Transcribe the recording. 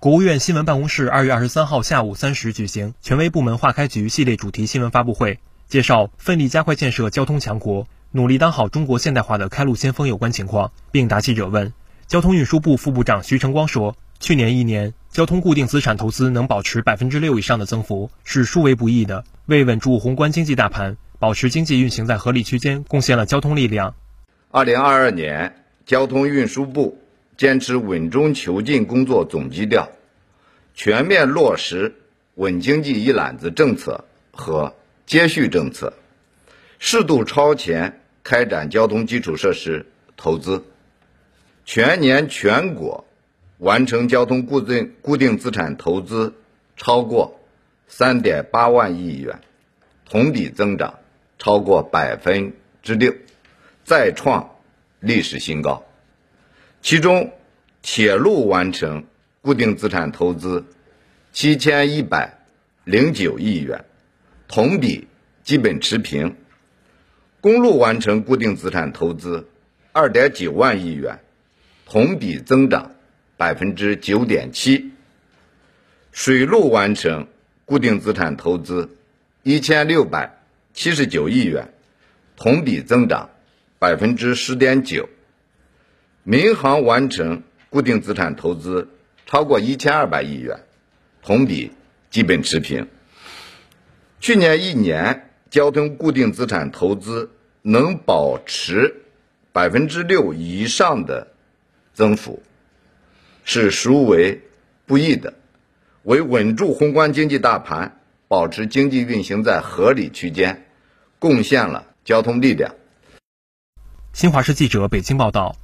国务院新闻办公室二月二十三号下午三时举行权威部门化开局系列主题新闻发布会，介绍奋力加快建设交通强国，努力当好中国现代化的开路先锋有关情况，并答记者问。交通运输部副部长徐成光说，去年一年交通固定资产投资能保持百分之六以上的增幅，是殊为不易的，为稳住宏观经济大盘，保持经济运行在合理区间，贡献了交通力量。二零二二年。交通运输部坚持稳中求进工作总基调，全面落实稳经济一揽子政策和接续政策，适度超前开展交通基础设施投资，全年全国完成交通固定固定资产投资超过三点八万亿元，同比增长超过百分之六，再创。历史新高，其中铁路完成固定资产投资七千一百零九亿元，同比基本持平；公路完成固定资产投资二点九万亿元，同比增长百分之九点七；水路完成固定资产投资一千六百七十九亿元，同比增长。百分之十点九，民航完成固定资产投资超过一千二百亿元，同比基本持平。去年一年交通固定资产投资能保持百分之六以上的增幅，是殊为不易的，为稳住宏观经济大盘、保持经济运行在合理区间，贡献了交通力量。新华社记者北京报道。